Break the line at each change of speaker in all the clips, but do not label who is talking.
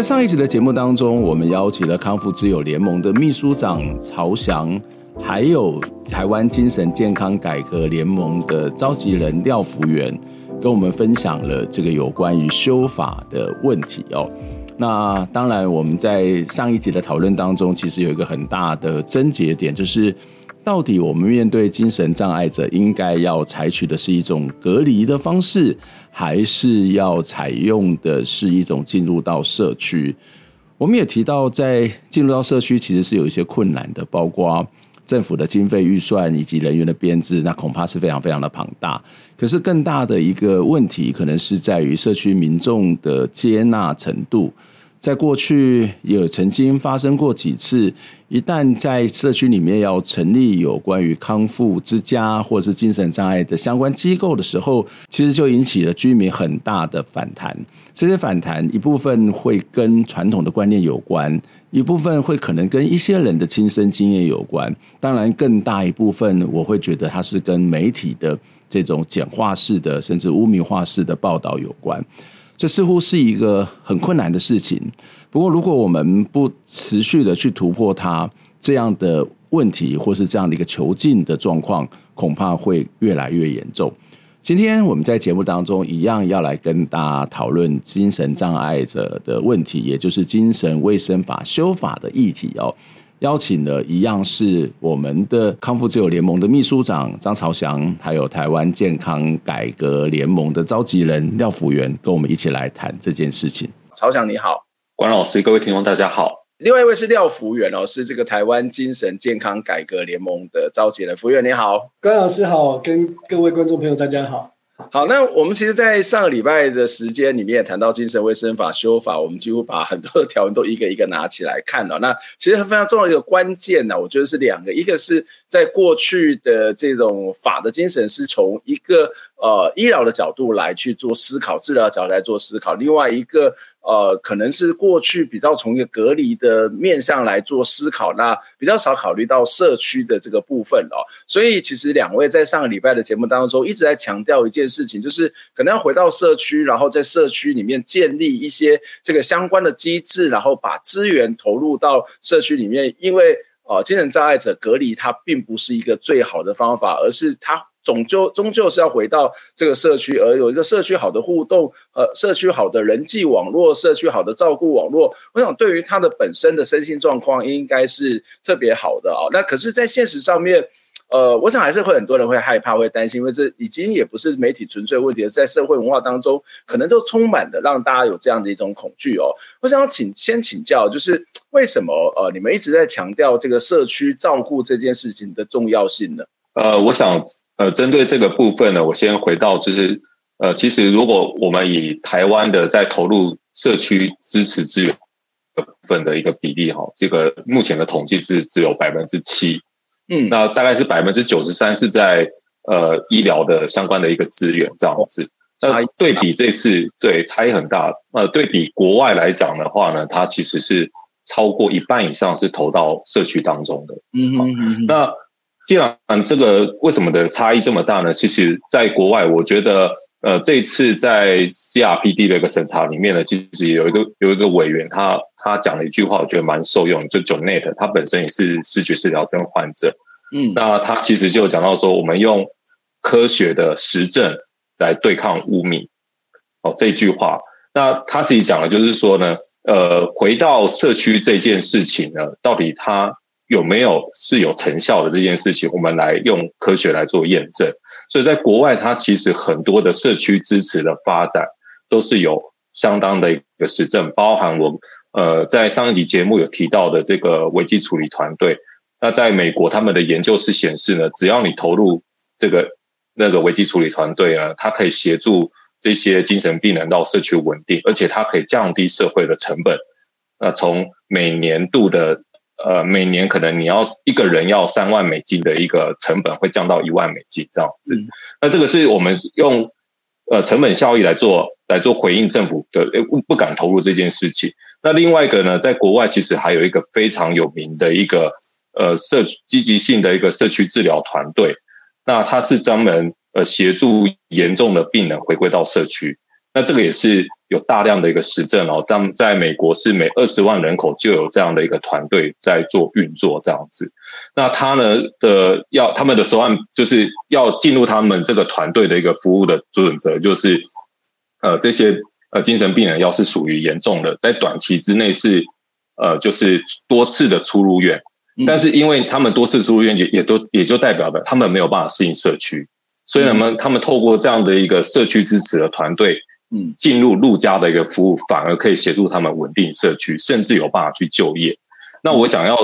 在上一集的节目当中，我们邀请了康复之友联盟的秘书长曹翔，还有台湾精神健康改革联盟的召集人廖福元，跟我们分享了这个有关于修法的问题哦。那当然，我们在上一集的讨论当中，其实有一个很大的症结点，就是到底我们面对精神障碍者，应该要采取的是一种隔离的方式。还是要采用的是一种进入到社区。我们也提到，在进入到社区其实是有一些困难的，包括政府的经费预算以及人员的编制，那恐怕是非常非常的庞大。可是更大的一个问题，可能是在于社区民众的接纳程度。在过去也有曾经发生过几次，一旦在社区里面要成立有关于康复之家或者是精神障碍的相关机构的时候，其实就引起了居民很大的反弹。这些反弹一部分会跟传统的观念有关，一部分会可能跟一些人的亲身经验有关。当然，更大一部分我会觉得它是跟媒体的这种简化式的甚至污名化式的报道有关。这似乎是一个很困难的事情。不过，如果我们不持续的去突破它，这样的问题或是这样的一个囚禁的状况，恐怕会越来越严重。今天我们在节目当中一样要来跟大家讨论精神障碍者的问题，也就是精神卫生法修法的议题哦。邀请了一样是我们的康复自由联盟的秘书长张朝祥，还有台湾健康改革联盟的召集人廖福元，跟我们一起来谈这件事情。朝祥你好，
关老师，各位听众大家好。
另外一位是廖福元哦，是这个台湾精神健康改革联盟的召集人。福元你好，
关老师好，跟各位观众朋友大家好。
好，那我们其实，在上个礼拜的时间里面也谈到精神卫生法修法，我们几乎把很多的条文都一个一个拿起来看了。那其实非常重要一个关键呢，我觉得是两个，一个是在过去的这种法的精神是从一个呃医疗的角度来去做思考，治疗角度来做思考，另外一个。呃，可能是过去比较从一个隔离的面向来做思考，那比较少考虑到社区的这个部分哦。所以其实两位在上个礼拜的节目当中一直在强调一件事情，就是可能要回到社区，然后在社区里面建立一些这个相关的机制，然后把资源投入到社区里面，因为呃，精神障碍者隔离它并不是一个最好的方法，而是它。终究终究是要回到这个社区，而有一个社区好的互动，呃，社区好的人际网络，社区好的照顾网络，我想对于他的本身的身心状况应该是特别好的啊。那可是，在现实上面，呃，我想还是会很多人会害怕、会担心，因为这已经也不是媒体纯粹问题，在社会文化当中，可能都充满了让大家有这样的一种恐惧哦。我想请先请教，就是为什么呃，你们一直在强调这个社区照顾这件事情的重要性呢？
呃，我想。呃，针对这个部分呢，我先回到就是，呃，其实如果我们以台湾的在投入社区支持资源的部分的一个比例哈，这个目前的统计是只有百分之七，嗯，那大概是百分之九十三是在呃医疗的相关的一个资源这样子。那对比这次，对，差异很大。呃，对比国外来讲的话呢，它其实是超过一半以上是投到社区当中的。嗯哼嗯哼，那。既然这个为什么的差异这么大呢？其实，在国外，我觉得，呃，这一次在 CRPD 的一个审查里面呢，其实有一个有一个委员他，他他讲了一句话，我觉得蛮受用，就 Jonet，他本身也是视觉失调症患者，嗯，那他其实就讲到说，我们用科学的实证来对抗污名，哦，这句话，那他自己讲的就是说呢，呃，回到社区这件事情呢，到底他。有没有是有成效的这件事情，我们来用科学来做验证。所以在国外，它其实很多的社区支持的发展都是有相当的一个实证，包含我呃，在上一集节目有提到的这个危机处理团队，那在美国他们的研究是显示呢，只要你投入这个那个危机处理团队呢，它可以协助这些精神病人到社区稳定，而且它可以降低社会的成本。那从每年度的呃，每年可能你要一个人要三万美金的一个成本，会降到一万美金这样子。嗯、那这个是我们用呃成本效益来做。来做回应政府的不不敢投入这件事情。那另外一个呢，在国外其实还有一个非常有名的一个呃社积极性的一个社区治疗团队。那他是专门呃协助严重的病人回归到社区。那这个也是有大量的一个实证哦。当在美国是每二十万人口就有这样的一个团队在做运作这样子。那他呢的要他们的手腕就是要进入他们这个团队的一个服务的准则就是。呃，这些呃精神病人要是属于严重的，在短期之内是呃就是多次的出入院，但是因为他们多次出入院也也都也就代表了他们没有办法适应社区，所以呢们他们透过这样的一个社区支持的团队，嗯，进入陆家的一个服务，反而可以协助他们稳定社区，甚至有办法去就业。那我想要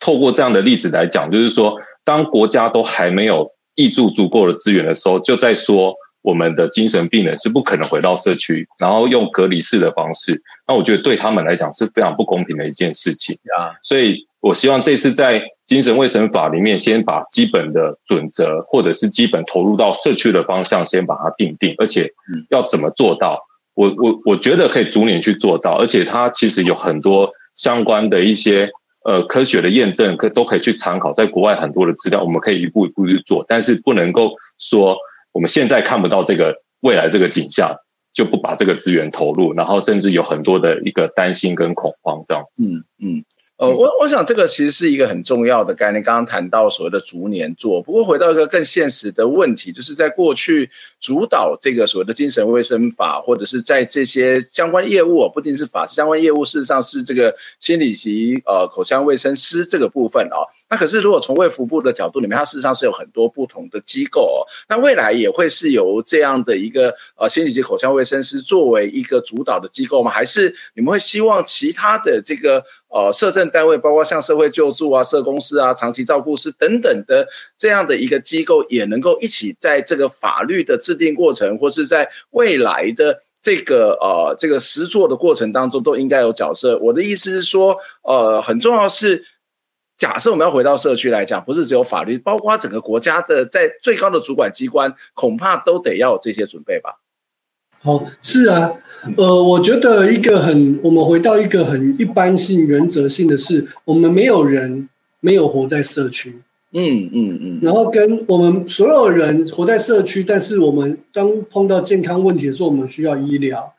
透过这样的例子来讲，就是说，当国家都还没有挹注足够的资源的时候，就在说。我们的精神病人是不可能回到社区，然后用隔离式的方式，那我觉得对他们来讲是非常不公平的一件事情啊。所以我希望这次在精神卫生法里面，先把基本的准则或者是基本投入到社区的方向，先把它定定，而且要怎么做到，我我我觉得可以逐年去做到，而且它其实有很多相关的一些呃科学的验证，可都可以去参考，在国外很多的资料，我们可以一步一步去做，但是不能够说。我们现在看不到这个未来这个景象，就不把这个资源投入，然后甚至有很多的一个担心跟恐慌这样子。
嗯嗯。呃，我我想这个其实是一个很重要的概念。刚刚谈到所谓的逐年做，不过回到一个更现实的问题，就是在过去主导这个所谓的精神卫生法，或者是在这些相关业务，不仅是法相关业务，事实上是这个心理及呃口腔卫生师这个部分哦。那可是如果从卫福部的角度里面，它事实上是有很多不同的机构哦。那未来也会是由这样的一个呃心理及口腔卫生师作为一个主导的机构吗？还是你们会希望其他的这个？呃，社政单位包括像社会救助啊、社工师啊、长期照顾师等等的这样的一个机构，也能够一起在这个法律的制定过程，或是在未来的这个呃这个实作的过程当中，都应该有角色。我的意思是说，呃，很重要是，假设我们要回到社区来讲，不是只有法律，包括整个国家的在最高的主管机关，恐怕都得要有这些准备吧。
好，是啊，呃，我觉得一个很，我们回到一个很一般性、原则性的是，我们没有人没有活在社区，
嗯嗯嗯，
然后跟我们所有人活在社区，但是我们当碰到健康问题的时候，我们需要医疗，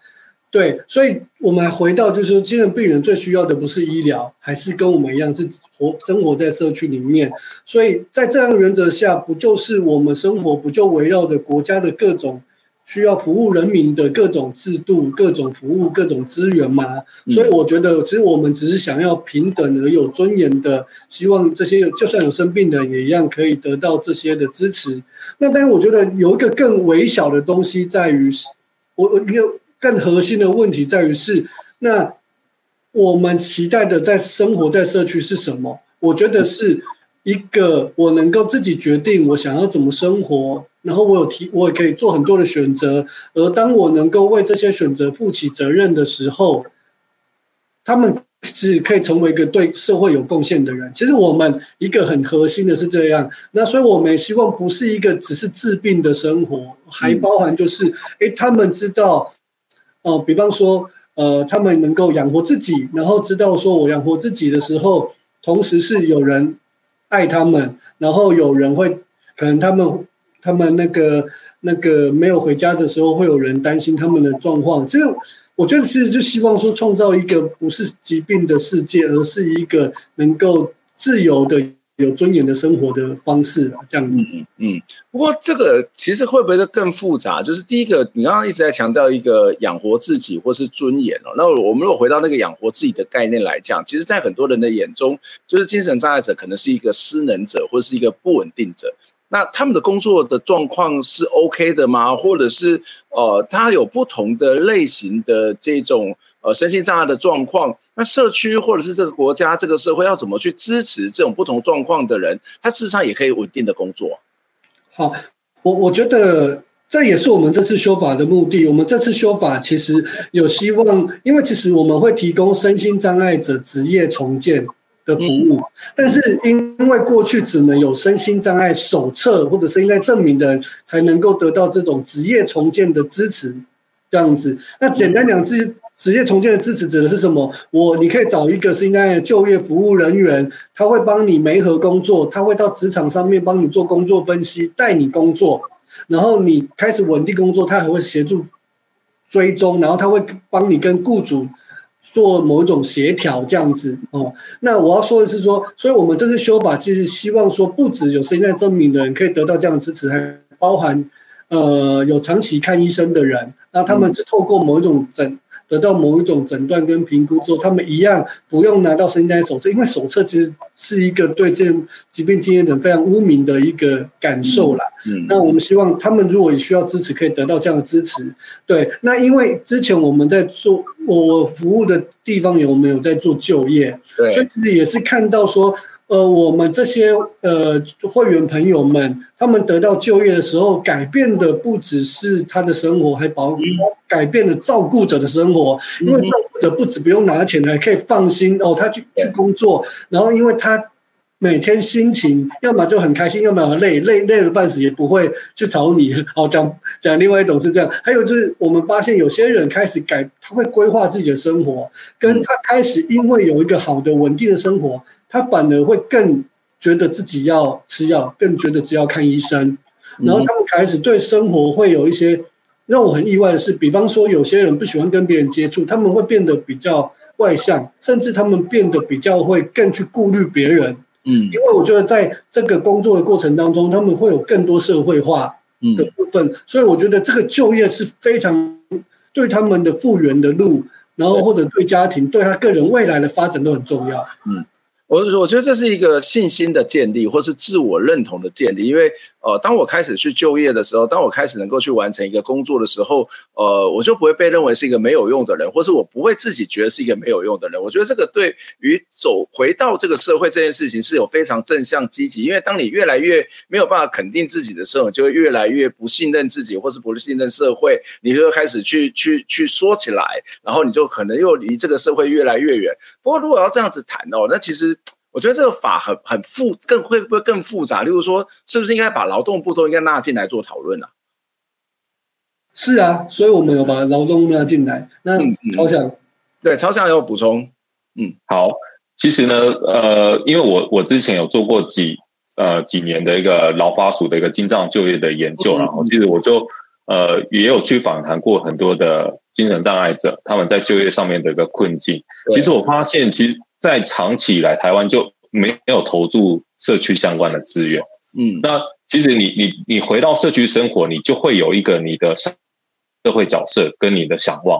对，所以我们还回到就是说，精神病人最需要的不是医疗，还是跟我们一样是活生活在社区里面，所以在这样原则下，不就是我们生活不就围绕着国家的各种。需要服务人民的各种制度、各种服务、各种资源吗？所以我觉得，其实我们只是想要平等而有尊严的，希望这些就算有生病的也一样可以得到这些的支持。那当然，我觉得有一个更微小的东西在于，我一个更核心的问题在于是，那我们期待的在生活在社区是什么？我觉得是一个我能够自己决定我想要怎么生活。然后我有提，我也可以做很多的选择。而当我能够为这些选择负起责任的时候，他们是可以成为一个对社会有贡献的人。其实我们一个很核心的是这样。那所以我们也希望不是一个只是治病的生活，还包含就是，哎，他们知道，哦、比方说，呃，他们能够养活自己，然后知道说我养活自己的时候，同时是有人爱他们，然后有人会可能他们。他们那个那个没有回家的时候，会有人担心他们的状况。这个我觉得是就希望说，创造一个不是疾病的世界，而是一个能够自由的、有尊严的生活的方式。这样子，嗯
嗯。不过这个其实会不会更复杂？就是第一个，你刚刚一直在强调一个养活自己或是尊严哦。那我们如果回到那个养活自己的概念来讲，其实，在很多人的眼中，就是精神障碍者可能是一个失能者，或是一个不稳定者。那他们的工作的状况是 OK 的吗？或者是呃，他有不同的类型的这种呃身心障碍的状况？那社区或者是这个国家、这个社会要怎么去支持这种不同状况的人，他事实上也可以稳定的工作。
好，我我觉得这也是我们这次修法的目的。我们这次修法其实有希望，因为其实我们会提供身心障碍者职业重建的服务，但是因为过去只能有身心障碍手册或者身心障碍证明的人才能够得到这种职业重建的支持，这样子。那简单讲，职职业重建的支持指的是什么？我你可以找一个现在就业服务人员，他会帮你媒合工作，他会到职场上面帮你做工作分析，带你工作，然后你开始稳定工作，他还会协助追踪，然后他会帮你跟雇主做某一种协调，这样子哦。那我要说的是说，所以我们这次修法其实希望说，不止有身心障碍证明的人可以得到这样的支持，还包含呃有长期看医生的人，那他们是透过某一种诊。得到某一种诊断跟评估之后，他们一样不用拿到身心障碍手册，因为手册其实是一个对这疾病经验者非常污名的一个感受啦。嗯，那我们希望他们如果需要支持，可以得到这样的支持。对，那因为之前我们在做我服务的地方有没有在做就业？对，所以其实也是看到说。呃，我们这些呃会员朋友们，他们得到就业的时候，改变的不只是他的生活，还包改变了照顾者的生活。因为照顾者不止不用拿钱，还可以放心哦，他去去工作，然后因为他每天心情要么就很开心，要么累累累了半死也不会去找你。哦，讲讲另外一种是这样，还有就是我们发现有些人开始改，他会规划自己的生活，跟他开始因为有一个好的稳定的生活。他反而会更觉得自己要吃药，更觉得自己要看医生，然后他们开始对生活会有一些让我很意外的是，比方说有些人不喜欢跟别人接触，他们会变得比较外向，甚至他们变得比较会更去顾虑别人。嗯，因为我觉得在这个工作的过程当中，他们会有更多社会化的部分，所以我觉得这个就业是非常对他们的复原的路，然后或者对家庭、对他个人未来的发展都很重要。嗯。
我我觉得这是一个信心的建立，或是自我认同的建立。因为呃，当我开始去就业的时候，当我开始能够去完成一个工作的时候，呃，我就不会被认为是一个没有用的人，或是我不会自己觉得是一个没有用的人。我觉得这个对于走回到这个社会这件事情是有非常正向积极。因为当你越来越没有办法肯定自己的时候，你就会越来越不信任自己，或是不信任社会，你就会开始去去去说起来，然后你就可能又离这个社会越来越远。不过如果要这样子谈哦，那其实。我觉得这个法很很复，更会不会更复杂？例如说，是不是应该把劳动部都应该纳进来做讨论呢？啊？
是啊，所以我们有把劳动部纳进来。那超想、嗯嗯、
对超想有补充。嗯，
好，其实呢，呃，因为我我之前有做过几呃几年的一个劳法署的一个精障就业的研究，嗯、然后其实我就呃也有去访谈过很多的精神障碍者，他们在就业上面的一个困境。其实我发现，其实。在长期以来，台湾就没有投注社区相关的资源。嗯，那其实你你你回到社区生活，你就会有一个你的社会角色跟你的想望。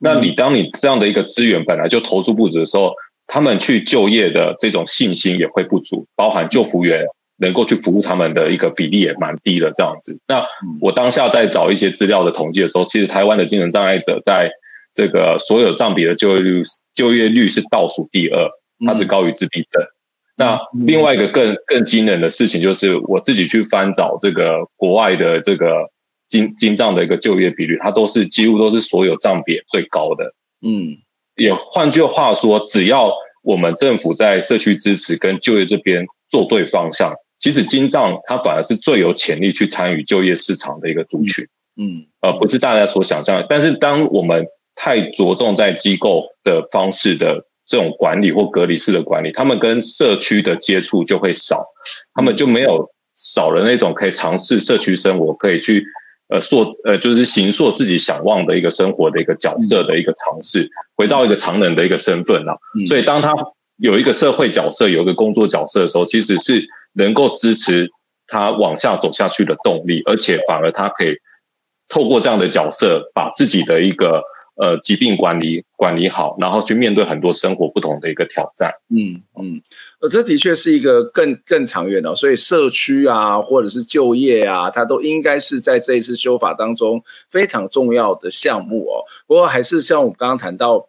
那你当你这样的一个资源本来就投注不足的时候，他们去就业的这种信心也会不足，包含就服员能够去服务他们的一个比例也蛮低的这样子。那我当下在找一些资料的统计的时候，其实台湾的精神障碍者在这个所有占比的就业率。就业率是倒数第二，它是高于自闭症。那另外一个更更惊人的事情就是，我自己去翻找这个国外的这个金金藏的一个就业比率，它都是几乎都是所有占比最高的。嗯，也换句话说，只要我们政府在社区支持跟就业这边做对方向，其实金藏它反而是最有潜力去参与就业市场的一个族群。嗯，呃，不是大家所想象的。但是当我们太着重在机构的方式的这种管理或隔离式的管理，他们跟社区的接触就会少，他们就没有少了那种可以尝试社区生活，可以去呃塑呃就是行塑自己想望的一个生活的一个角色的一个尝试，回到一个常人的一个身份了。所以当他有一个社会角色，有一个工作角色的时候，其实是能够支持他往下走下去的动力，而且反而他可以透过这样的角色，把自己的一个。呃，疾病管理管理好，然后去面对很多生活不同的一个挑战。嗯
嗯，呃，这的确是一个更更长远的，所以社区啊，或者是就业啊，它都应该是在这一次修法当中非常重要的项目哦。不过还是像我们刚刚谈到。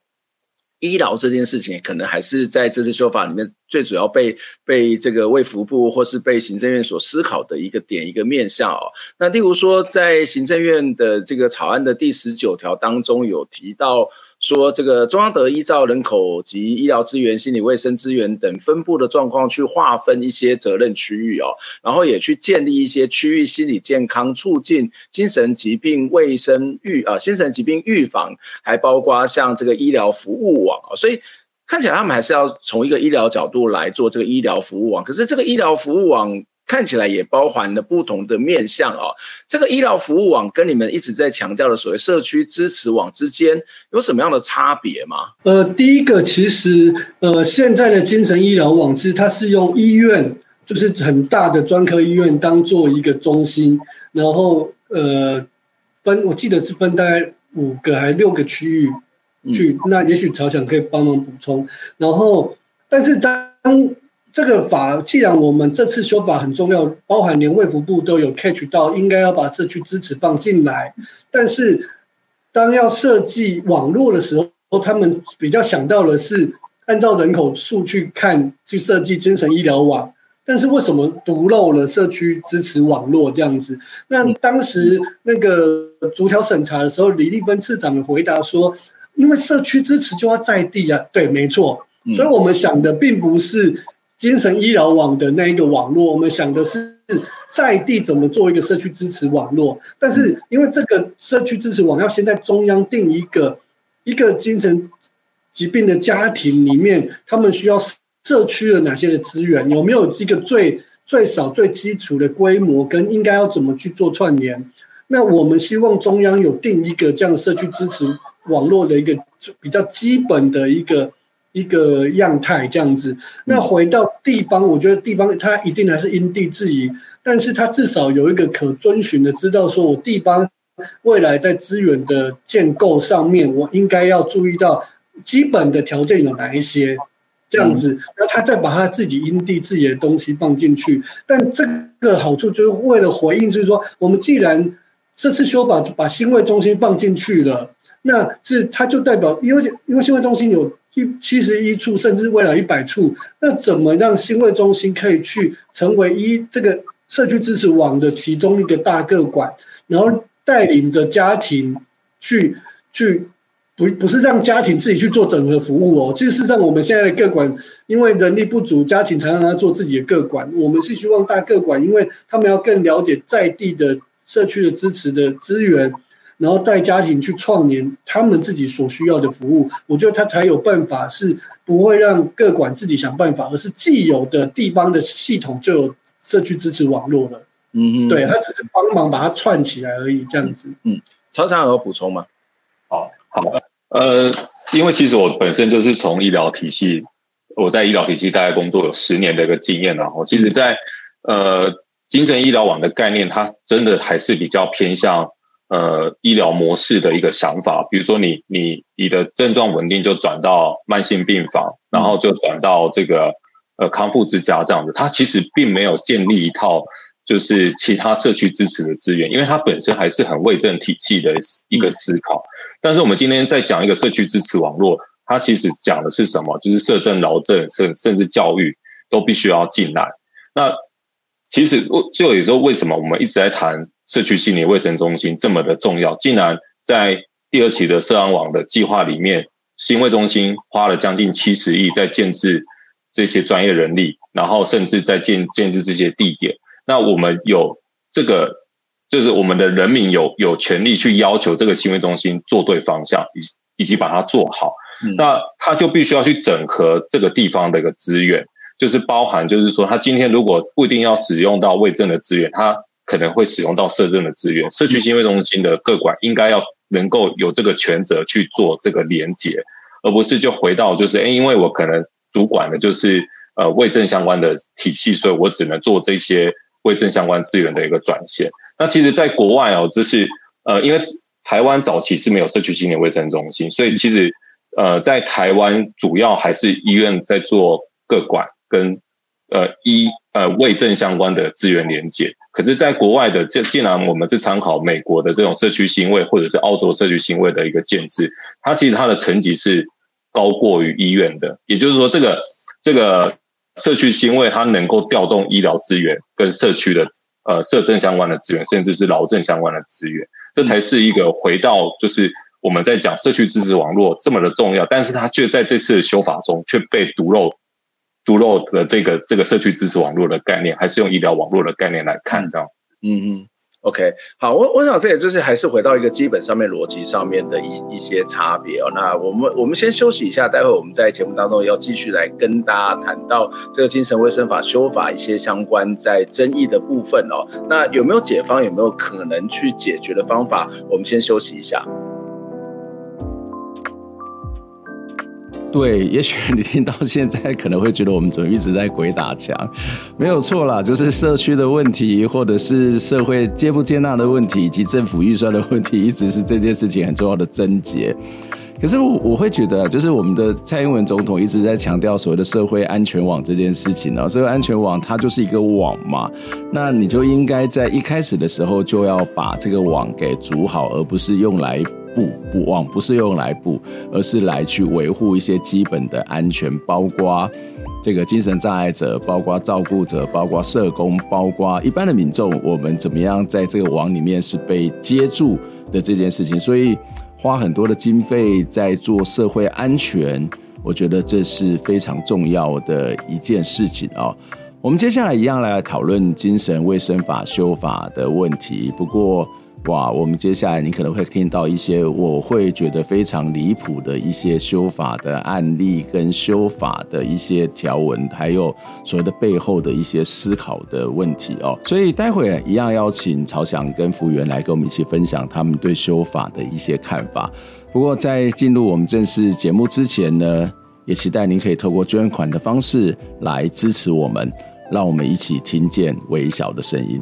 医疗这件事情，可能还是在这次修法里面最主要被被这个卫福部或是被行政院所思考的一个点一个面向哦。那例如说，在行政院的这个草案的第十九条当中有提到。说这个中央得依照人口及医疗资源、心理卫生资源等分布的状况去划分一些责任区域哦，然后也去建立一些区域心理健康促进、精神疾病卫生预啊、精神疾病预防，还包括像这个医疗服务网啊，所以看起来他们还是要从一个医疗角度来做这个医疗服务网，可是这个医疗服务网。看起来也包含了不同的面向哦。这个医疗服务网跟你们一直在强调的所谓社区支持网之间有什么样的差别吗？
呃，第一个其实呃，现在的精神医疗网其实它是用医院，就是很大的专科医院当做一个中心，然后呃分，我记得是分大概五个还六个区域去。嗯、那也许朝想可以帮忙补充。然后，但是当这个法，既然我们这次修法很重要，包含连卫福部都有 catch 到，应该要把社区支持放进来。但是，当要设计网络的时候，他们比较想到的是按照人口数去看，去设计精神医疗网。但是为什么独漏了社区支持网络这样子？那当时那个逐条审查的时候，李立芬市长的回答说，因为社区支持就要在地啊。对，没错。所以我们想的并不是。精神医疗网的那一个网络，我们想的是在地怎么做一个社区支持网络，但是因为这个社区支持网要先在中央定一个一个精神疾病的家庭里面，他们需要社区的哪些的资源，有没有一个最最少最基础的规模，跟应该要怎么去做串联？那我们希望中央有定一个这样的社区支持网络的一个比较基本的一个。一个样态这样子，那回到地方，我觉得地方它一定还是因地制宜，但是它至少有一个可遵循的，知道说我地方未来在资源的建构上面，我应该要注意到基本的条件有哪一些，这样子，那他再把他自己因地制宜的东西放进去，但这个好处就是为了回应，就是说我们既然这次修法把新卫中心放进去了，那是它就代表，因为因为心卫中心有。七十一处，甚至未来一百处，那怎么让心卫中心可以去成为一这个社区支持网的其中一个大个管，然后带领着家庭去去不不是让家庭自己去做整合服务哦，其实是让我们现在的个管，因为人力不足，家庭才让他做自己的个管。我们是希望大个管，因为他们要更了解在地的社区的支持的资源。然后带家庭去创联他们自己所需要的服务，我觉得他才有办法，是不会让各管自己想办法，而是既有的地方的系统就有社区支持网络了。嗯嗯，对，他只是帮忙把它串起来而已，这样子。嗯，
超常有补充吗？
好，好，呃，因为其实我本身就是从医疗体系，我在医疗体系大概工作有十年的一个经验了。我其实在，在呃精神医疗网的概念，它真的还是比较偏向。呃，医疗模式的一个想法，比如说你你你的症状稳定就转到慢性病房，然后就转到这个呃康复之家这样子，它其实并没有建立一套就是其他社区支持的资源，因为它本身还是很卫政体系的一个思考。但是我们今天在讲一个社区支持网络，它其实讲的是什么？就是社政、劳政，甚甚至教育都必须要进来。那其实就有时候为什么我们一直在谈？社区心理卫生中心这么的重要，竟然在第二期的社安网的计划里面，新卫中心花了将近七十亿在建置这些专业人力，然后甚至在建建置这些地点。那我们有这个，就是我们的人民有有权利去要求这个新卫中心做对方向，以以及把它做好。嗯、那他就必须要去整合这个地方的一个资源，就是包含，就是说他今天如果不一定要使用到卫政的资源，他可能会使用到社政的资源，社区心卫中心的各管应该要能够有这个权责去做这个连结，而不是就回到就是，哎，因为我可能主管的就是呃卫政相关的体系，所以我只能做这些卫政相关资源的一个转线。那其实，在国外哦，就是呃，因为台湾早期是没有社区心理卫生中心，所以其实呃，在台湾主要还是医院在做各管跟呃医呃卫政相关的资源连接。可是，在国外的，这既然我们是参考美国的这种社区心卫，或者是澳洲社区心卫的一个建制，它其实它的层级是高过于医院的。也就是说，这个这个社区心卫它能够调动医疗资源跟社区的呃社政相关的资源，甚至是劳政相关的资源，这才是一个回到就是我们在讲社区支持网络这么的重要，但是它却在这次的修法中却被独漏。独漏的这个这个社区支持网络的概念，还是用医疗网络的概念来看，这样。
嗯嗯，OK，好，我我想这也就是还是回到一个基本上面逻辑上面的一一些差别哦。那我们我们先休息一下，待会我们在节目当中要继续来跟大家谈到这个精神卫生法修法一些相关在争议的部分哦。那有没有解方，有没有可能去解决的方法？我们先休息一下。对，也许你听到现在可能会觉得我们怎么一直在鬼打墙，没有错啦，就是社区的问题，或者是社会接不接纳的问题，以及政府预算的问题，一直是这件事情很重要的症结。可是我我会觉得，就是我们的蔡英文总统一直在强调所谓的社会安全网这件事情呢，社会安全网它就是一个网嘛，那你就应该在一开始的时候就要把这个网给组好，而不是用来。布布网不是用来布，而是来去维护一些基本的安全，包括这个精神障碍者，包括照顾者，包括社工，包括一般的民众，我们怎么样在这个网里面是被接住的这件事情。所以花很多的经费在做社会安全，我觉得这是非常重要的一件事情哦。我们接下来一样来讨论精神卫生法修法的问题，不过。哇，我们接下来你可能会听到一些我会觉得非常离谱的一些修法的案例，跟修法的一些条文，还有所谓的背后的一些思考的问题哦。所以待会一样邀请曹翔跟福原来跟我们一起分享他们对修法的一些看法。不过在进入我们正式节目之前呢，也期待您可以透过捐款的方式来支持我们，让我们一起听见微小的声音。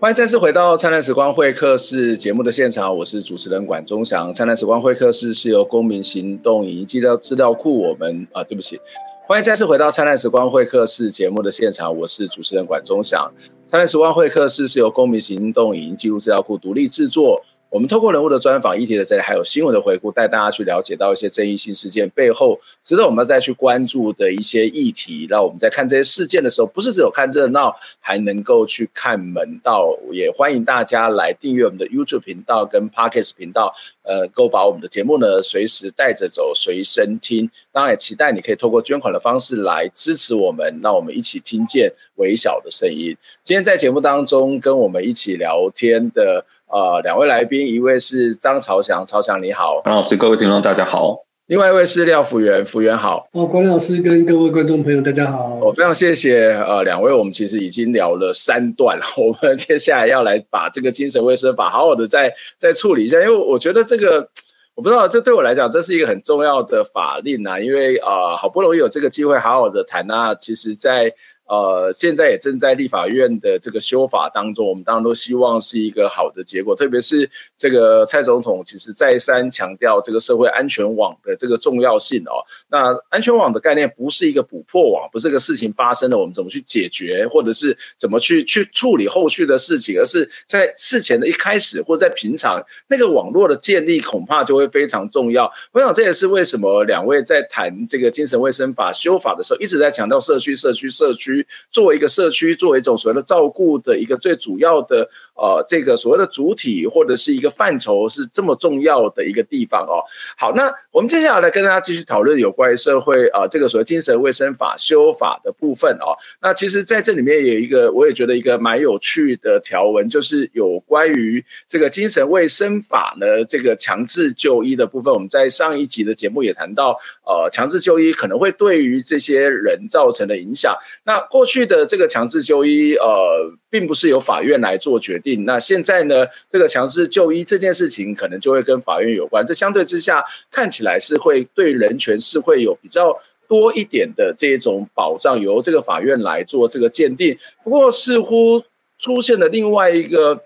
欢迎再次回到《灿烂时光会客室》节目的现场，我是主持人管中祥。《灿烂时光会客室》是由公民行动影音资料资料库我们啊，对不起，欢迎再次回到《灿烂时光会客室》节目的现场，我是主持人管中祥。《灿烂时光会客室》是由公民行动影音记录资料库独立制作。我们透过人物的专访、议题的这里，还有新闻的回顾，带大家去了解到一些争议性事件背后值得我们再去关注的一些议题。让我们在看这些事件的时候，不是只有看热闹，还能够去看门道。也欢迎大家来订阅我们的 YouTube 频道跟 Podcast 频道，呃，够把我们的节目呢随时带着走，随身听。当然也期待你可以透过捐款的方式来支持我们，让我们一起听见微小的声音。今天在节目当中跟我们一起聊天的。呃，两位来宾，一位是张朝祥，朝祥你好，
张老师，各位听众大家好。
另外一位是廖福源，福源好。
哦，管老师跟各位观众朋友大家好。
我、哦、非常谢谢呃两位，我们其实已经聊了三段了，我们接下来要来把这个精神卫生法好好的再再处理一下，因为我觉得这个 我不知道，这对我来讲这是一个很重要的法令啊，因为呃好不容易有这个机会好好的谈啊，其实在。呃，现在也正在立法院的这个修法当中，我们当然都希望是一个好的结果。特别是这个蔡总统其实再三强调这个社会安全网的这个重要性哦。那安全网的概念不是一个补破网，不是个事情发生了我们怎么去解决，或者是怎么去去处理后续的事情，而是在事前的一开始或在平常那个网络的建立，恐怕就会非常重要。我想这也是为什么两位在谈这个精神卫生法修法的时候，一直在强调社区、社区、社区。作为一个社区，作为一种所谓的照顾的一个最主要的呃，这个所谓的主体或者是一个范畴，是这么重要的一个地方哦。好，那我们接下来来跟大家继续讨论有关于社会啊、呃，这个所谓精神卫生法修法的部分哦。那其实在这里面有一个，我也觉得一个蛮有趣的条文，就是有关于这个精神卫生法呢，这个强制就医的部分。我们在上一集的节目也谈到，呃，强制就医可能会对于这些人造成的影响。那过去的这个强制就医，呃，并不是由法院来做决定。那现在呢，这个强制就医这件事情，可能就会跟法院有关。这相对之下，看起来是会对人权是会有比较多一点的这种保障，由这个法院来做这个鉴定。不过，似乎出现了另外一个。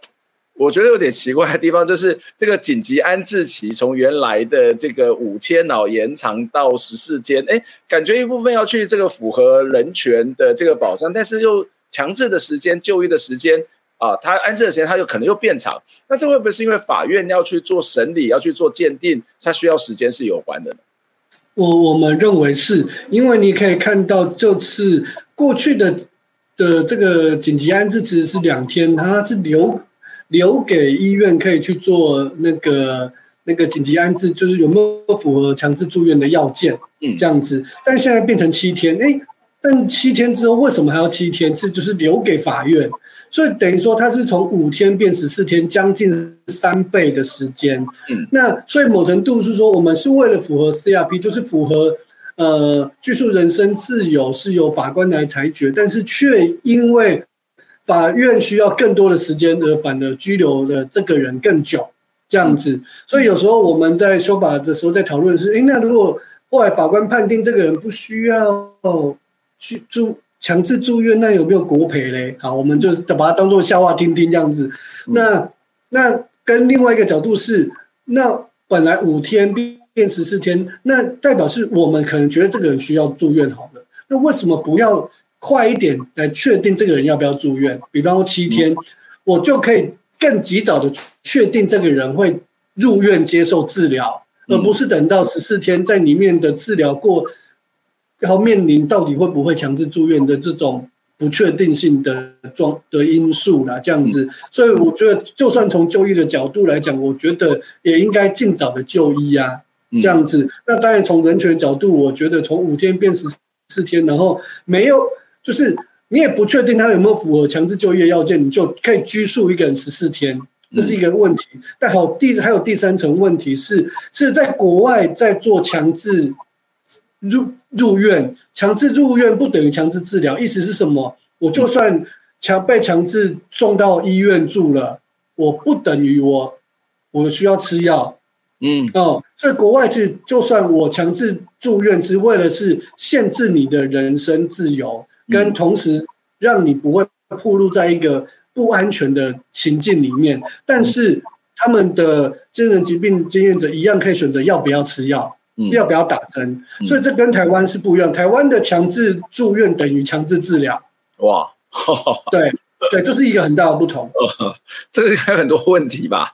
我觉得有点奇怪的地方，就是这个紧急安置期从原来的这个五天哦延长到十四天，哎，感觉一部分要去这个符合人权的这个保障，但是又强制的时间就医的时间，啊，他安置的时间他又可能又变长。那这会不会是因为法院要去做审理，要去做鉴定，它需要时间是有关的？
我我们认为是因为你可以看到，这次过去的的这个紧急安置其实是两天，它是留留给医院可以去做那个那个紧急安置，就是有没有符合强制住院的要件，嗯，这样子。但现在变成七天，哎，但七天之后为什么还要七天？是就是留给法院。所以等于说，它是从五天变十四天，将近三倍的时间。嗯，那所以某程度是说，我们是为了符合 CRP，就是符合呃拘束人身自由是由法官来裁决，但是却因为法院需要更多的时间，而反而拘留的这个人更久这样子。所以有时候我们在修法的时候在讨论是，诶，那如果后来法官判定这个人不需要去住。强制住院，那有没有国赔嘞？好，我们就是把它当做笑话听听这样子。那那跟另外一个角度是，那本来五天变十四天，那代表是我们可能觉得这个人需要住院好了。那为什么不要快一点来确定这个人要不要住院？比方说七天，我就可以更及早的确定这个人会入院接受治疗，而不是等到十四天在里面的治疗过。然后面临到底会不会强制住院的这种不确定性的状的因素啦，这样子，所以我觉得，就算从就医的角度来讲，我觉得也应该尽早的就医啊，这样子。那当然从人权角度，我觉得从五天变十四天，然后没有，就是你也不确定他有没有符合强制就业要件，你就可以拘束一个人十四天，这是一个问题。但好，第还有第三层问题是，是在国外在做强制。入入院，强制入院不等于强制治疗，意思是什么？我就算强被强制送到医院住了，我不等于我我需要吃药，嗯哦，所以国外是就算我强制住院，是为了是限制你的人身自由，跟同时让你不会暴露在一个不安全的情境里面，但是他们的精神疾病经验者一样可以选择要不要吃药。要不要打针？所以这跟台湾是不一样。台湾的强制住院等于强制治疗。哇，对对，这是一个很大的不同。
这个还有很多问题吧？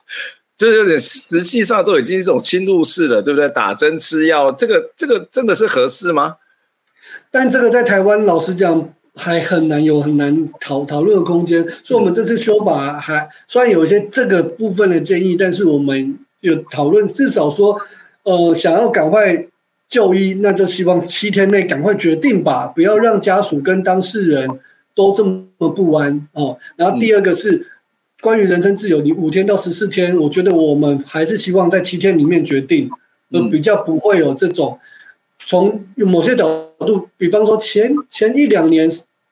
就是有点实际上都已经是一种侵入式的，对不对？打针吃药，这个这个真的是合适吗？
但这个在台湾老实讲还很难有很难讨讨论的空间。所以，我们这次修法还虽然有一些这个部分的建议，但是我们有讨论，至少说。呃，想要赶快就医，那就希望七天内赶快决定吧，不要让家属跟当事人都这么不安哦。然后第二个是关于人身自由，你五天到十四天，我觉得我们还是希望在七天里面决定，呃，比较不会有这种从某些角度，比方说前前一两年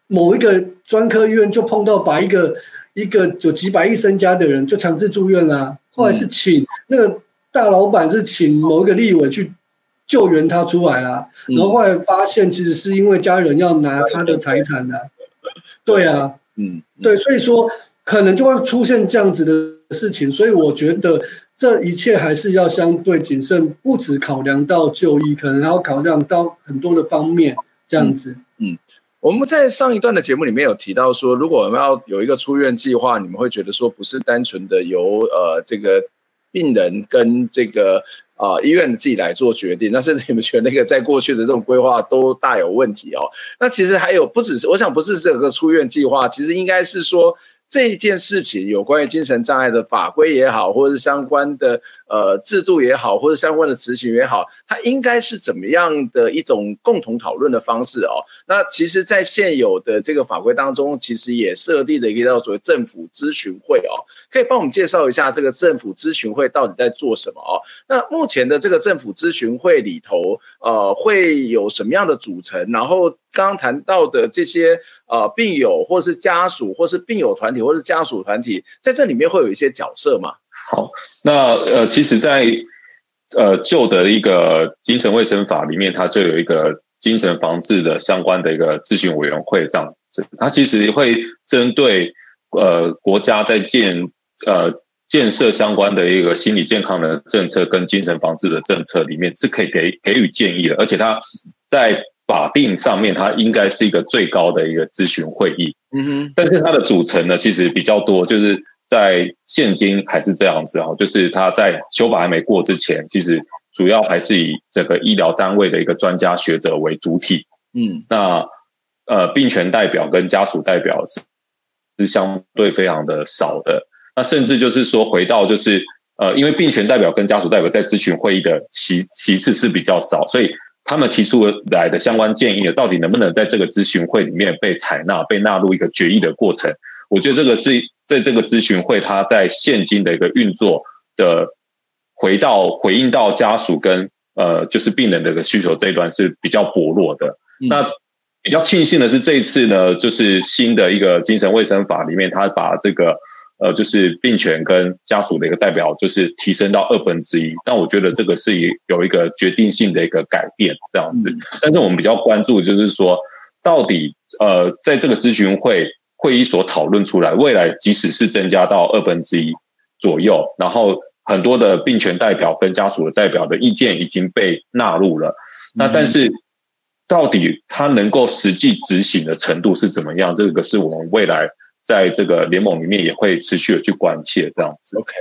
某一个专科医院就碰到把一个一个有几百亿身家的人就强制住院啦，后来是请那个。大老板是请某一个立委去救援他出来啊，然后后来发现其实是因为家人要拿他的财产啊，对啊，嗯，对，所以说可能就会出现这样子的事情，所以我觉得这一切还是要相对谨慎，不只考量到就医，可能还要考量到很多的方面，这样子。
嗯，我们在上一段的节目里面有提到说，如果我们要有一个出院计划，你们会觉得说不是单纯的由呃这个。病人跟这个啊、呃、医院自己来做决定，那甚至你们觉得那个在过去的这种规划都大有问题哦。那其实还有不只是，我想不是这个出院计划，其实应该是说。这一件事情，有关于精神障碍的法规也好，或者是相关的呃制度也好，或者相关的执行也好，它应该是怎么样的一种共同讨论的方式哦？那其实，在现有的这个法规当中，其实也设立了一个叫做政府咨询会哦，可以帮我们介绍一下这个政府咨询会到底在做什么哦？那目前的这个政府咨询会里头，呃，会有什么样的组成？然后。刚刚谈到的这些呃病友，或是家属，或是病友团体，或是家属团体，在这里面会有一些角色吗？
好，那呃，其实在，在呃旧的一个精神卫生法里面，它就有一个精神防治的相关的一个咨询委员会这样子，它其实会针对呃国家在建呃建设相关的一个心理健康的政策跟精神防治的政策里面是可以给给予建议的，而且它在。法定上面，它应该是一个最高的一个咨询会议。嗯哼，但是它的组成呢，其实比较多，就是在现今还是这样子啊，就是它在修法还没过之前，其实主要还是以这个医疗单位的一个专家学者为主体。嗯，那呃，病权代表跟家属代表是是相对非常的少的。那甚至就是说，回到就是呃，因为病权代表跟家属代表在咨询会议的席席次是比较少，所以他们提出来的相关建议，到底能不能在这个咨询会里面被采纳、被纳入一个决议的过程？我觉得这个是在这个咨询会，它在现今的一个运作的回到回应到家属跟呃，就是病人的一个需求这一段是比较薄弱的。嗯、那比较庆幸的是，这一次呢，就是新的一个精神卫生法里面，它把这个。呃，就是病权跟家属的一个代表，就是提升到二分之一。那我觉得这个是有一个决定性的一个改变，这样子。但是我们比较关注，就是说，到底呃，在这个咨询会会议所讨论出来，未来即使是增加到二分之一左右，然后很多的病权代表跟家属的代表的意见已经被纳入了。那但是到底它能够实际执行的程度是怎么样？这个是我们未来。在这个联盟里面也会持续的去关切这样子。
OK，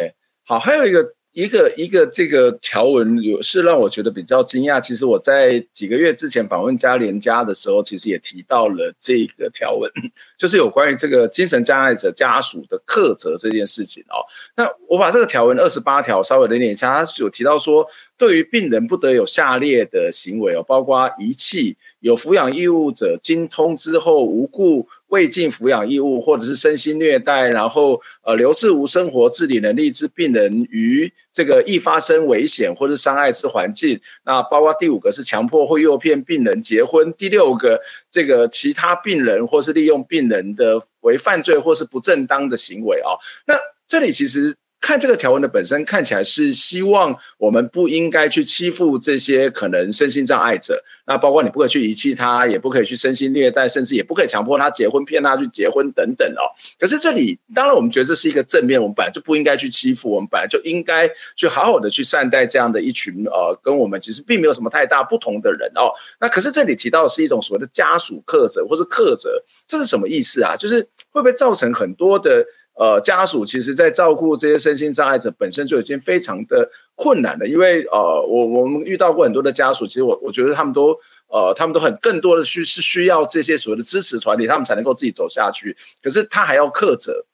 好，还有一个一个一个这个条文有是让我觉得比较惊讶。其实我在几个月之前访问嘉联家的时候，其实也提到了这个条文，就是有关于这个精神障碍者家属的课责这件事情哦。那我把这个条文二十八条稍微的念一下，它有提到说，对于病人不得有下列的行为哦，包括遗弃。有抚养义务者经通知后无故未尽抚养义务，或者是身心虐待，然后呃留置无生活自理能力之病人于这个易发生危险或是伤害之环境。那包括第五个是强迫或诱骗病人结婚，第六个这个其他病人或是利用病人的为犯罪或是不正当的行为啊。那这里其实。看这个条文的本身看起来是希望我们不应该去欺负这些可能身心障碍者，那包括你不可以去遗弃他，也不可以去身心虐待，甚至也不可以强迫他结婚、骗他去结婚等等哦。可是这里当然我们觉得这是一个正面，我们本来就不应该去欺负，我们本来就应该去好好的去善待这样的一群呃跟我们其实并没有什么太大不同的人哦。那可是这里提到的是一种所谓的家属课责或是课责，这是什么意思啊？就是会不会造成很多的？呃，家属其实，在照顾这些身心障碍者本身就已经非常的困难了，因为呃，我我们遇到过很多的家属，其实我我觉得他们都呃，他们都很更多的需是需要这些所谓的支持团体，他们才能够自己走下去。可是他还要克责，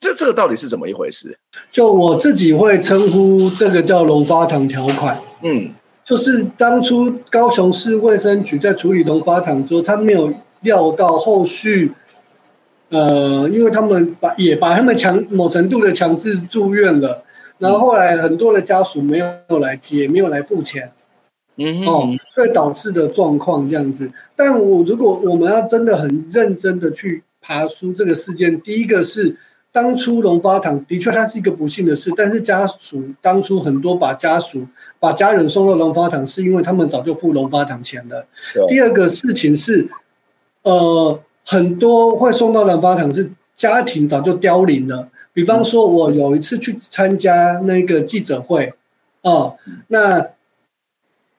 这这个到底是怎么一回事？
就我自己会称呼这个叫龙发堂条款，嗯，就是当初高雄市卫生局在处理龙发堂之后，他没有料到后续。呃，因为他们把也把他们强某程度的强制住院了，然后后来很多的家属没有来接，没有来付钱，嗯，哦，所以导致的状况这样子。但我如果我们要真的很认真的去爬梳这个事件，第一个是当初龙发堂的确它是一个不幸的事，但是家属当初很多把家属把家人送到龙发堂，是因为他们早就付龙发堂钱了。第二个事情是，呃。很多会送到龙发堂是家庭早就凋零了。比方说，我有一次去参加那个记者会，哦，那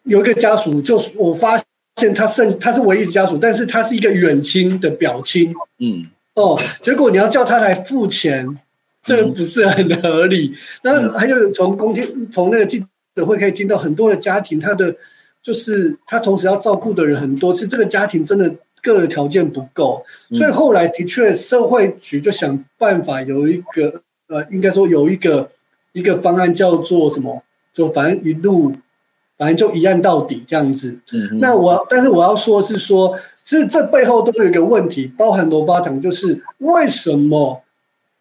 有一个家属，就是我发现他甚他是唯一的家属，但是他是一个远亲的表亲，嗯，哦，结果你要叫他来付钱，这不是很合理。那还有从公听从那个记者会可以听到很多的家庭，他的就是他同时要照顾的人很多，是这个家庭真的。个人条件不够，所以后来的确社会局就想办法有一个呃，应该说有一个一个方案叫做什么？就反正一路，反正就一案到底这样子。嗯，那我但是我要说是说，其实这背后都有一个问题，包含龙发堂，就是为什么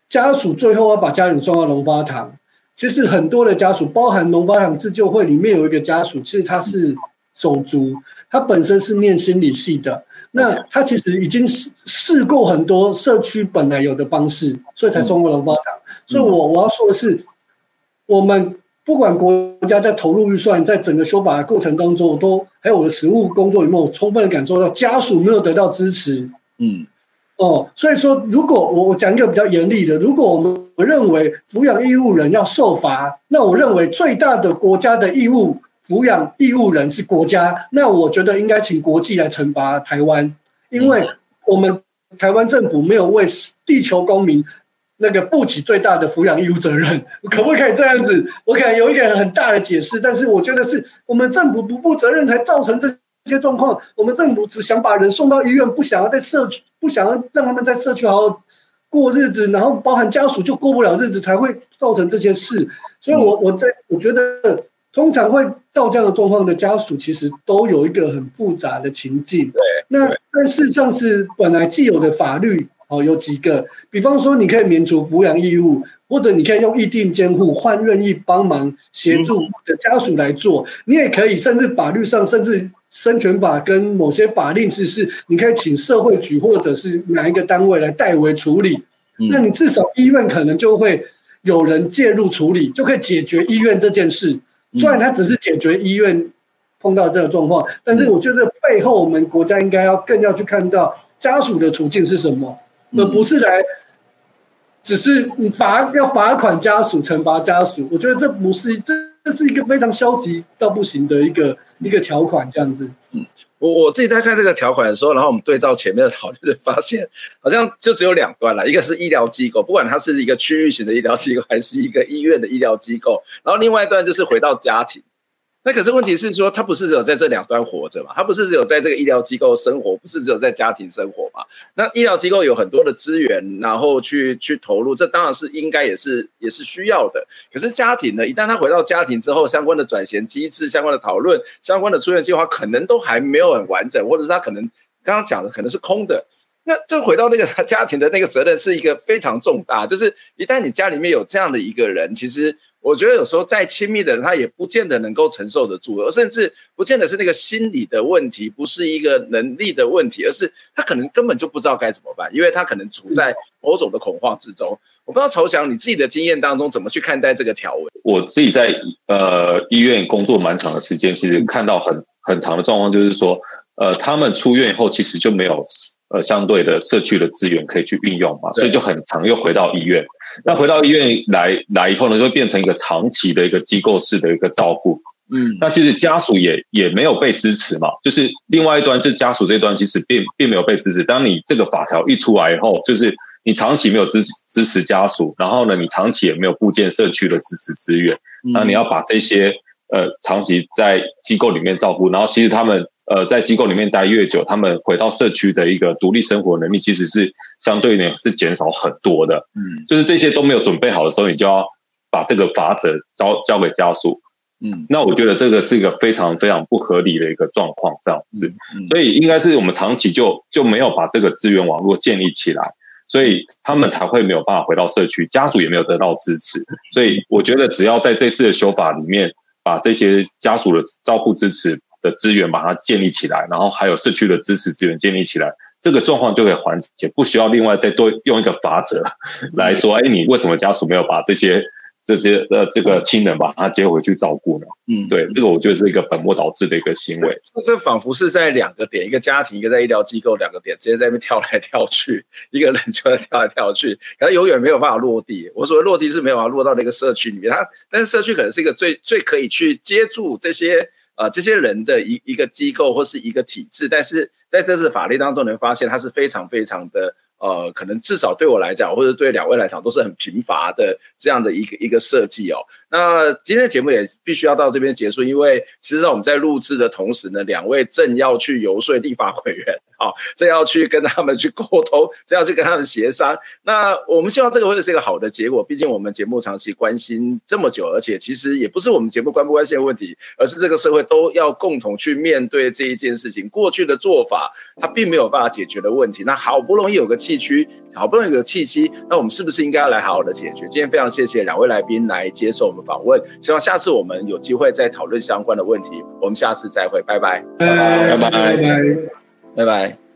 家属最后要把家人送到龙发堂？其实很多的家属，包含龙发堂自救会里面有一个家属，其实他是手足，他本身是念心理系的。那他其实已经试试过很多社区本来有的方式，所以才中国龙发堂。所以我我要说的是，我们不管国家在投入预算，在整个修法的过程当中，我都还有我的实务工作里面，我充分的感受到家属没有得到支持。嗯，哦，所以说，如果我我讲一个比较严厉的，如果我们认为抚养义务人要受罚，那我认为最大的国家的义务。抚养义务人是国家，那我觉得应该请国际来惩罚台湾，因为我们台湾政府没有为地球公民那个负起最大的抚养义务责任，可不可以这样子？我可能有一个很大的解释，但是我觉得是我们政府不负责任才造成这些状况。我们政府只想把人送到医院，不想要在社区，不想要让他们在社区好好过日子，然后包含家属就过不了日子，才会造成这些事。所以我，我我在我觉得。通常会到这样的状况的家属，其实都有一个很复杂的情境。
对，
那但事实上是本来既有的法律哦，有几个，比方说你可以免除抚养义务，或者你可以用意定监护换愿意帮忙协助的家属来做。嗯、你也可以，甚至法律上，甚至生权法跟某些法令是是，你可以请社会局或者是哪一个单位来代为处理。嗯、那你至少医院可能就会有人介入处理，就可以解决医院这件事。虽然它只是解决医院碰到这个状况，但是我觉得背后我们国家应该要更要去看到家属的处境是什么，而不是来只是罚要罚款家属、惩罚家属。我觉得这不是这这是一个非常消极到不行的一个一个条款，这样子。
嗯，我我自己在看这个条款的时候，然后我们对照前面的讨论，就发现好像就只有两段了，一个是医疗机构，不管它是一个区域型的医疗机构，还是一个医院的医疗机构，然后另外一段就是回到家庭。那可是问题是说，他不是只有在这两端活着嘛？他不是只有在这个医疗机构生活，不是只有在家庭生活嘛？那医疗机构有很多的资源，然后去去投入，这当然是应该也是也是需要的。可是家庭呢？一旦他回到家庭之后，相关的转衔机制、相关的讨论、相关的出院计划，可能都还没有很完整，或者是他可能刚刚讲的可能是空的。那就回到那个家庭的那个责任是一个非常重大，就是一旦你家里面有这样的一个人，其实。我觉得有时候再亲密的人，他也不见得能够承受得住，而甚至不见得是那个心理的问题，不是一个能力的问题，而是他可能根本就不知道该怎么办，因为他可能处在某种的恐慌之中。我不知道朝翔你自己的经验当中怎么去看待这个条文？
我自己在呃医院工作蛮长的时间，其实看到很很长的状况，就是说，呃，他们出院以后其实就没有。呃，相对的社区的资源可以去运用嘛，所以就很常又回到医院。那回到医院来来以后呢，就变成一个长期的一个机构式的一个照顾。嗯，那其实家属也也没有被支持嘛，就是另外一端，就家属这一端其实并并没有被支持。当你这个法条一出来以后，就是你长期没有支持支持家属，然后呢，你长期也没有布建社区的支持资源，那你要把这些呃长期在机构里面照顾，然后其实他们。呃，在机构里面待越久，他们回到社区的一个独立生活能力，其实是相对呢是减少很多的。嗯，就是这些都没有准备好的时候，你就要把这个法则交交给家属。嗯，那我觉得这个是一个非常非常不合理的一个状况，这样子。所以应该是我们长期就就没有把这个资源网络建立起来，所以他们才会没有办法回到社区，家属也没有得到支持。所以我觉得只要在这次的修法里面，把这些家属的照顾支持。的资源把它建立起来，然后还有社区的支持资源建立起来，这个状况就可以缓解，不需要另外再多用一个法则来说，哎，你为什么家属没有把这些这些呃这个亲人把他接回去照顾呢？嗯，对，这个我觉得是一个本末倒置的一个行为。
这这仿佛是在两个点，一个家庭，一个在医疗机构，两个点直接在那边跳来跳去，一个人就在跳来跳去，可能永远没有办法落地。我所谓落地是没有办法落到那个社区里面，他但是社区可能是一个最最可以去接住这些。呃，这些人的一一个机构或是一个体制，但是在这次法律当中，能发现它是非常非常的。呃，可能至少对我来讲，或者对两位来讲，都是很贫乏的这样的一个一个设计哦。那今天的节目也必须要到这边结束，因为其实我们在录制的同时呢，两位正要去游说立法委员，好、哦，正要去跟他们去沟通，这要去跟他们协商。那我们希望这个会是一个好的结果，毕竟我们节目长期关心这么久，而且其实也不是我们节目关不关心的问题，而是这个社会都要共同去面对这一件事情。过去的做法，它并没有办法解决的问题，那好不容易有个。契区好不容易有个契机，那我们是不是应该要来好好的解决？今天非常谢谢两位来宾来接受我们访问，希望下次我们有机会再讨论相关的问题。我们下次再会，拜拜，
拜拜，拜拜，拜拜。